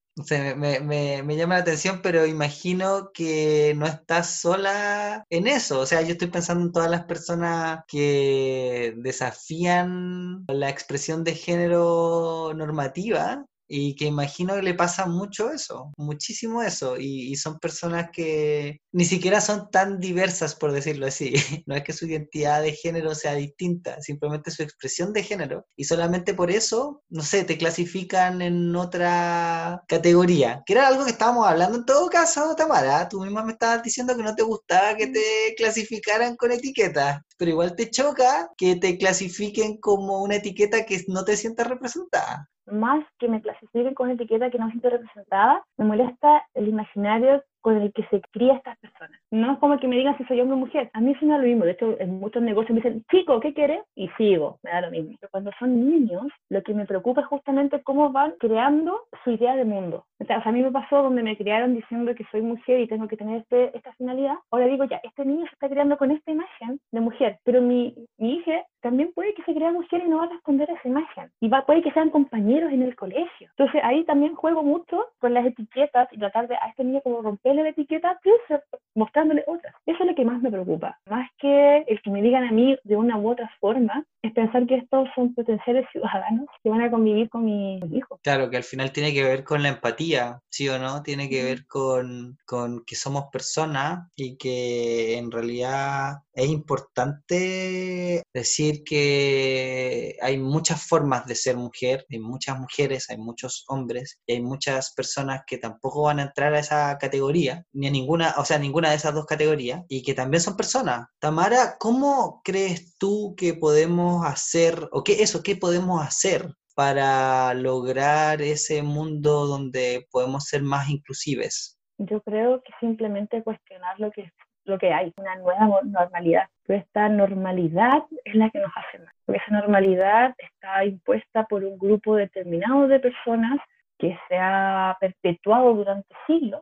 me, me, me, llama la atención, pero imagino que no estás sola en eso. O sea, yo estoy pensando en todas las personas que desafían la expresión de género normativa y que imagino que le pasa mucho eso, muchísimo eso, y, son personas que ni siquiera son tan diversas, por decirlo así. No es que su identidad de género sea distinta, simplemente su expresión de género, y solamente por eso, no sé, te clasifican en otra categoría, que era algo que estábamos hablando en todo caso, Tamara, tú misma me estabas diciendo que no te gustaba que te clasificaran con etiquetas, pero igual te choca que te clasifiquen como una etiqueta que no te sienta representada más que me clasifiquen con etiqueta que no siento representada, me molesta el imaginario con el que se cría estas personas. No es como que me digan si soy hombre o mujer. A mí eso no es lo mismo. De hecho, en muchos negocios me dicen, chico, ¿qué quieres? Y sigo, me da lo mismo. Pero cuando son niños, lo que me preocupa es justamente cómo van creando su idea de mundo. O sea, a mí me pasó donde me criaron diciendo que soy mujer y tengo que tener este, esta finalidad. Ahora digo, ya, este niño se está creando con esta imagen de mujer, pero mi, mi hija también puede que se crea mujer y no va a responder a esa imagen. Y va, puede que sean compañeros en el colegio. Entonces ahí también juego mucho con las etiquetas y tratar de a este niño como romperle la etiqueta, plus mostrándole otras. Eso es lo que más me preocupa. Más que el que me digan a mí de una u otra forma, es pensar que estos son potenciales ciudadanos que van a convivir con mi hijo. Claro, que al final tiene que ver con la empatía, ¿sí o no? Tiene que ver con, con que somos personas y que en realidad es importante decir que hay muchas formas de ser mujer, hay muchas mujeres, hay muchos hombres y hay muchas personas que tampoco van a entrar a esa categoría, ni a ninguna, o sea, ninguna de esas dos categorías y que también son personas. Tamara, ¿cómo crees tú que podemos hacer, o qué eso, qué podemos hacer para lograr ese mundo donde podemos ser más inclusives? Yo creo que simplemente cuestionar lo que lo que hay, una nueva normalidad. Esta normalidad es la que nos hace mal, porque esa normalidad está impuesta por un grupo determinado de personas que se ha perpetuado durante siglos,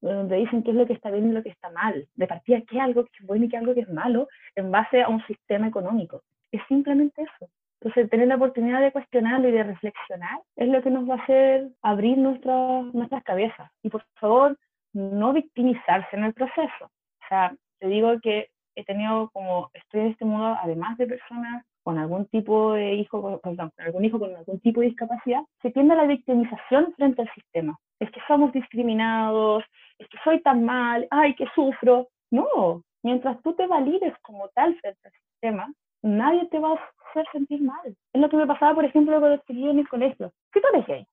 donde dicen qué es lo que está bien y lo que está mal, de partida qué es algo que es bueno y qué es algo que es malo, en base a un sistema económico. Es simplemente eso. Entonces, tener la oportunidad de cuestionarlo y de reflexionar es lo que nos va a hacer abrir nuestras, nuestras cabezas. Y por favor, no victimizarse en el proceso. O sea, te digo que he tenido como, estoy en este mundo, además de personas con algún tipo de hijo, con algún hijo con algún tipo de discapacidad, se tiende a la victimización frente al sistema. Es que somos discriminados, es que soy tan mal, ay, que sufro. No, mientras tú te valides como tal frente al sistema, nadie te va a hacer sentir mal. Es lo que me pasaba, por ejemplo, cuando estudié en el colegio. Si tú eres gay,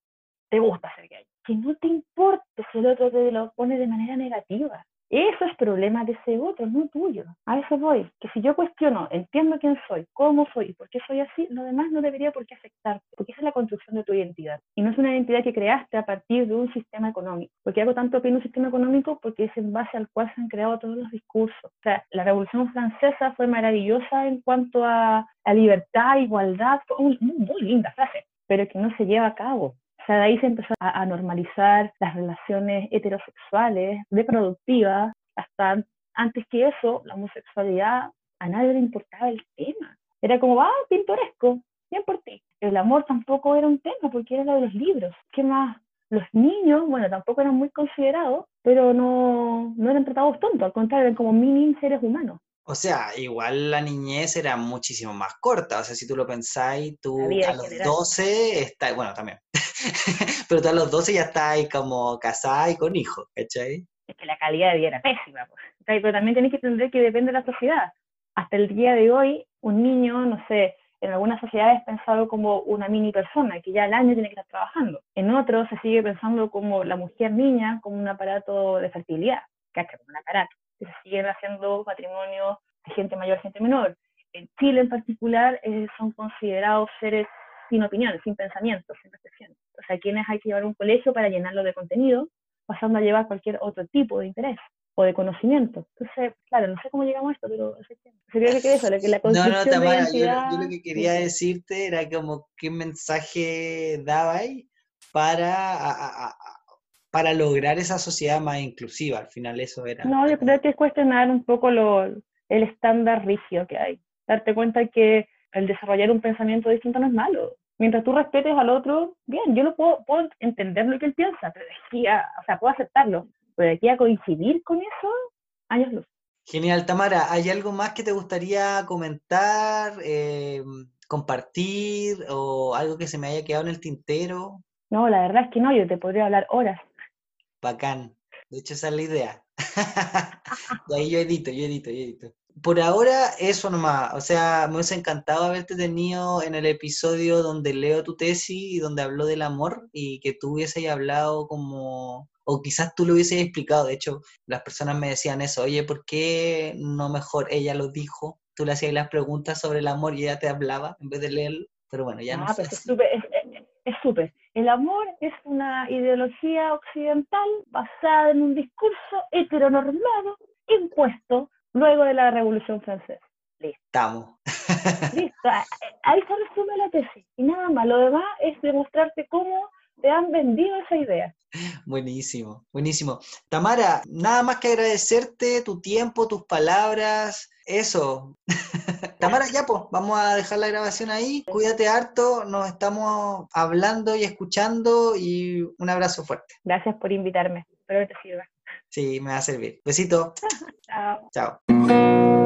te gusta ser gay, que no te importe si el otro te lo pone de manera negativa. Eso es problema de ese otro, no tuyo. A eso voy. Que si yo cuestiono, entiendo quién soy, cómo soy y por qué soy así, lo demás no debería por qué afectarte, porque esa es la construcción de tu identidad. Y no es una identidad que creaste a partir de un sistema económico. Porque hago tanto en un sistema económico porque es en base al cual se han creado todos los discursos. O sea, la Revolución Francesa fue maravillosa en cuanto a, a libertad, igualdad, fue muy, muy linda frase, pero que no se lleva a cabo. O sea, de ahí se empezó a, normalizar las relaciones heterosexuales, reproductivas, hasta antes que eso, la homosexualidad, a nadie le importaba el tema. Era como, ah, pintoresco, bien por ti. El amor tampoco era un tema porque era lo de los libros. ¿Qué más? Los niños, bueno, tampoco eran muy considerados, pero no, no eran tratados tontos, al contrario, eran como mini seres humanos. O sea, igual la niñez era muchísimo más corta. O sea, si tú lo pensáis, tú a los 12 estás, bueno, también, pero tú a los 12 ya estás como casada y con hijos, ¿cachai? Es que la calidad de vida era pésima, pues. pero también tenéis que entender que depende de la sociedad. Hasta el día de hoy, un niño, no sé, en algunas sociedades es pensado como una mini persona, que ya al año tiene que estar trabajando. En otros se sigue pensando como la mujer niña, como un aparato de fertilidad, es como un aparato se siguen haciendo matrimonios de gente mayor, gente menor. En Chile en particular eh, son considerados seres sin opiniones, sin pensamientos, sin reflexión. O sea, quienes hay que llevar un colegio para llenarlo de contenido, pasando a llevar cualquier otro tipo de interés o de conocimiento. Entonces, claro, no sé cómo llegamos a esto, pero creo que eso, que la No, no, Tamara, yo, lo que quería decirte era como qué mensaje dabais para para lograr esa sociedad más inclusiva. Al final eso era. No, yo creo que es cuestionar un poco lo, el estándar rígido que hay. Darte cuenta que el desarrollar un pensamiento distinto no es malo. Mientras tú respetes al otro, bien, yo no puedo, puedo entender lo que él piensa, pero de aquí a, o sea, puedo aceptarlo, pero de aquí a coincidir con eso, años luz. Genial, Tamara. ¿Hay algo más que te gustaría comentar, eh, compartir o algo que se me haya quedado en el tintero? No, la verdad es que no, yo te podría hablar horas. Bacán. De hecho, esa es la idea. y ahí yo edito, yo edito, yo edito. Por ahora, eso nomás. O sea, me hubiese encantado haberte tenido en el episodio donde leo tu tesis y donde habló del amor y que tú hubieses hablado como o quizás tú lo hubieses explicado. De hecho, las personas me decían eso, oye, ¿por qué no mejor ella lo dijo? Tú le hacías las preguntas sobre el amor y ella te hablaba en vez de leerlo. Pero bueno, ya no, no es súper, es súper. El amor es una ideología occidental basada en un discurso heteronormado impuesto luego de la Revolución Francesa. Listo. Estamos. Listo. Ahí se resume la tesis. Y nada más. Lo demás es demostrarte cómo te han vendido esa idea. Buenísimo, buenísimo. Tamara, nada más que agradecerte tu tiempo, tus palabras, eso. Tamara, ya pues, vamos a dejar la grabación ahí. Cuídate harto, nos estamos hablando y escuchando y un abrazo fuerte. Gracias por invitarme, espero que te sirva. Sí, me va a servir. Besito. Chao. Chao.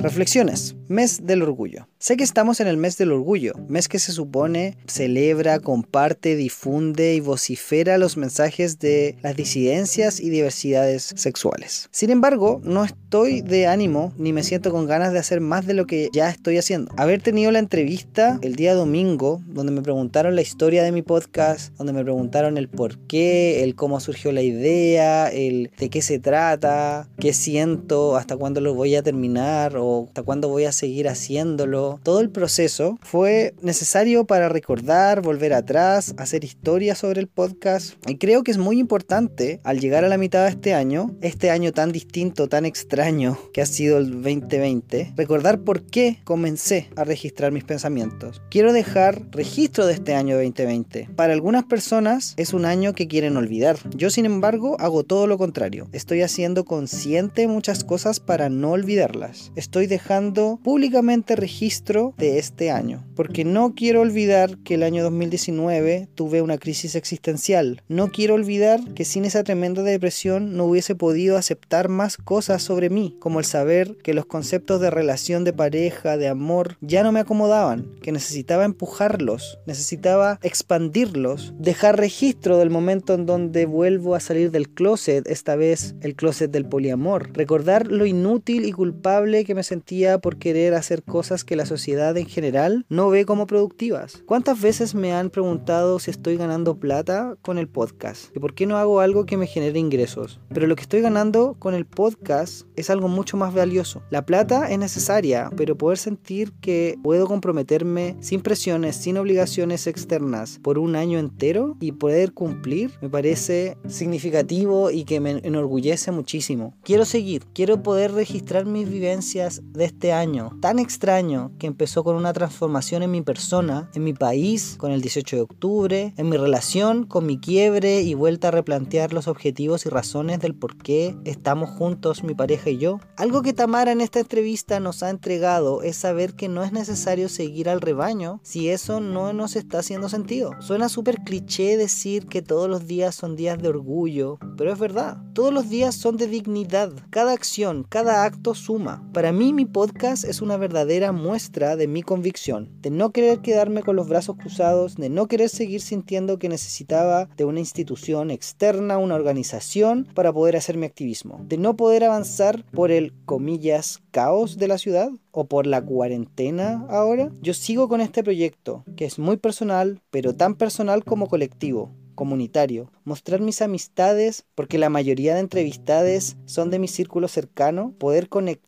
Reflexiones. Mes del orgullo. Sé que estamos en el mes del orgullo, mes que se supone celebra, comparte, difunde y vocifera los mensajes de las disidencias y diversidades sexuales. Sin embargo, no estoy de ánimo ni me siento con ganas de hacer más de lo que ya estoy haciendo. Haber tenido la entrevista el día domingo, donde me preguntaron la historia de mi podcast, donde me preguntaron el por qué, el cómo surgió la idea, el de qué se trata, qué siento, hasta cuándo lo voy a terminar hasta cuándo voy a seguir haciéndolo. Todo el proceso fue necesario para recordar, volver atrás, hacer historia sobre el podcast. Y creo que es muy importante al llegar a la mitad de este año, este año tan distinto, tan extraño que ha sido el 2020, recordar por qué comencé a registrar mis pensamientos. Quiero dejar registro de este año 2020. Para algunas personas es un año que quieren olvidar. Yo sin embargo hago todo lo contrario. Estoy haciendo consciente muchas cosas para no olvidarlas. Estoy dejando públicamente registro de este año, porque no quiero olvidar que el año 2019 tuve una crisis existencial. No quiero olvidar que sin esa tremenda depresión no hubiese podido aceptar más cosas sobre mí, como el saber que los conceptos de relación de pareja, de amor, ya no me acomodaban, que necesitaba empujarlos, necesitaba expandirlos, dejar registro del momento en donde vuelvo a salir del closet, esta vez el closet del poliamor, recordar lo inútil y culpable que me sentía por querer hacer cosas que la sociedad en general no ve como productivas. ¿Cuántas veces me han preguntado si estoy ganando plata con el podcast? ¿Y por qué no hago algo que me genere ingresos? Pero lo que estoy ganando con el podcast es algo mucho más valioso. La plata es necesaria, pero poder sentir que puedo comprometerme sin presiones, sin obligaciones externas por un año entero y poder cumplir me parece significativo y que me enorgullece muchísimo. Quiero seguir, quiero poder registrar mis vivencias de este año tan extraño que empezó con una transformación en mi persona, en mi país, con el 18 de octubre, en mi relación, con mi quiebre y vuelta a replantear los objetivos y razones del por qué estamos juntos mi pareja y yo. Algo que Tamara en esta entrevista nos ha entregado es saber que no es necesario seguir al rebaño si eso no nos está haciendo sentido. Suena súper cliché decir que todos los días son días de orgullo, pero es verdad. Todos los días son de dignidad. Cada acción, cada acto suma. Para mí mi podcast es una verdadera muestra de mi convicción, de no querer quedarme con los brazos cruzados, de no querer seguir sintiendo que necesitaba de una institución externa, una organización para poder hacer mi activismo, de no poder avanzar por el, comillas, caos de la ciudad o por la cuarentena ahora. Yo sigo con este proyecto, que es muy personal, pero tan personal como colectivo comunitario, mostrar mis amistades, porque la mayoría de entrevistades son de mi círculo cercano, poder conectar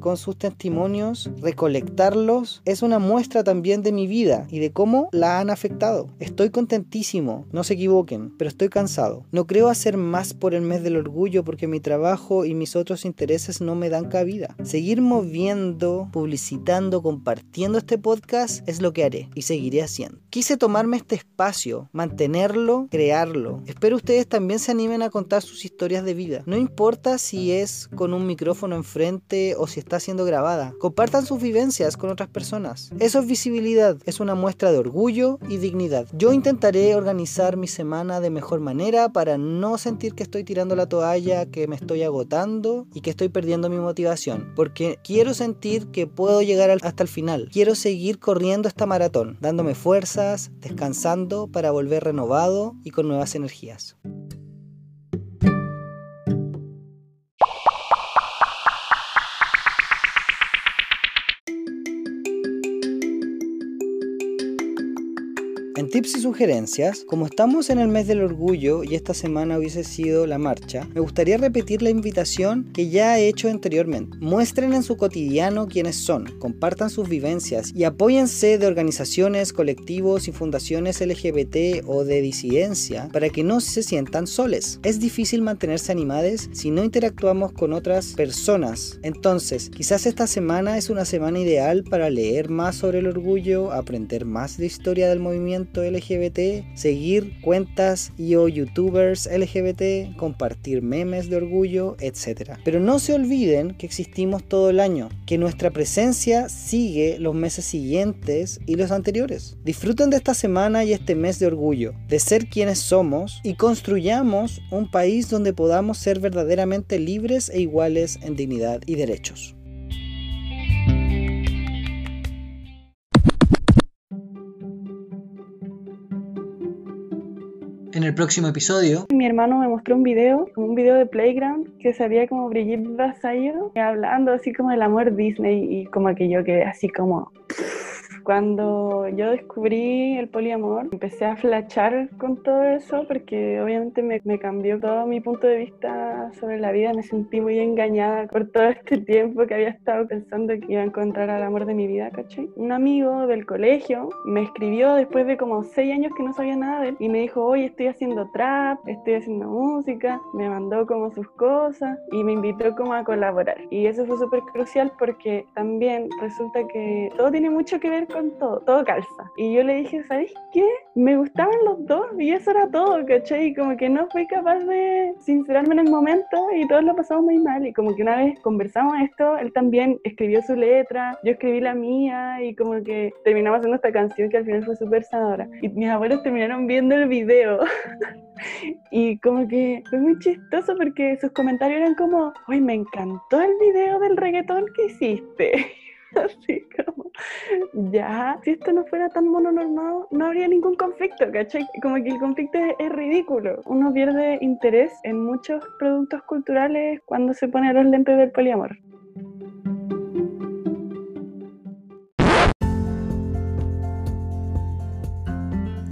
con sus testimonios, recolectarlos, es una muestra también de mi vida y de cómo la han afectado. Estoy contentísimo, no se equivoquen, pero estoy cansado. No creo hacer más por el mes del orgullo porque mi trabajo y mis otros intereses no me dan cabida. Seguir moviendo, publicitando, compartiendo este podcast es lo que haré y seguiré haciendo. Quise tomarme este espacio, mantenerlo, crearlo. Espero ustedes también se animen a contar sus historias de vida. No importa si es con un micrófono enfrente o si está siendo grabada. Compartan sus vivencias con otras personas. Eso es visibilidad, es una muestra de orgullo y dignidad. Yo intentaré organizar mi semana de mejor manera para no sentir que estoy tirando la toalla, que me estoy agotando y que estoy perdiendo mi motivación, porque quiero sentir que puedo llegar hasta el final. Quiero seguir corriendo esta maratón, dándome fuerzas, descansando para volver renovado y con nuevas energías. Tips y sugerencias, como estamos en el mes del orgullo y esta semana hubiese sido la marcha, me gustaría repetir la invitación que ya he hecho anteriormente. Muestren en su cotidiano quiénes son, compartan sus vivencias y apóyense de organizaciones, colectivos y fundaciones LGBT o de disidencia para que no se sientan soles. Es difícil mantenerse animados si no interactuamos con otras personas. Entonces, quizás esta semana es una semana ideal para leer más sobre el orgullo, aprender más de historia del movimiento LGBT, seguir cuentas y o youtubers LGBT, compartir memes de orgullo, etc. Pero no se olviden que existimos todo el año, que nuestra presencia sigue los meses siguientes y los anteriores. Disfruten de esta semana y este mes de orgullo, de ser quienes somos y construyamos un país donde podamos ser verdaderamente libres e iguales en dignidad y derechos. En el próximo episodio. Mi hermano me mostró un video, un video de Playground, que sabía como Brigitte Vasallo, hablando así como del amor Disney y como que yo quedé así como cuando yo descubrí el poliamor, empecé a flachar con todo eso porque obviamente me, me, cambió todo mi punto de vista sobre la vida. Me sentí muy engañada por todo este tiempo que había estado pensando que iba a encontrar al amor de mi vida, ¿cachai? Un amigo del colegio me escribió después de como seis años que no sabía nada de él y me dijo, hoy estoy haciendo trap, estoy haciendo música, me mandó como sus cosas y me invitó como a colaborar. Y eso fue súper crucial porque también resulta que todo tiene mucho que ver con todo, todo calza. Y yo le dije, ¿sabes qué? Me gustaban los dos y eso era todo, ¿cachai? Y como que no fui capaz de sincerarme en el momento y todos lo pasamos muy mal. Y como que una vez conversamos esto, él también escribió su letra, yo escribí la mía y como que terminamos haciendo esta canción que al final fue súper sanadora. Y mis abuelos terminaron viendo el video. y como que fue muy chistoso porque sus comentarios eran como, uy, me encantó el video del reggaetón que hiciste. Así como, ya, si esto no fuera tan mononormado, no habría ningún conflicto, ¿cachai? Como que el conflicto es, ridículo. Uno pierde interés en muchos productos culturales cuando se pone los lentes del poliamor.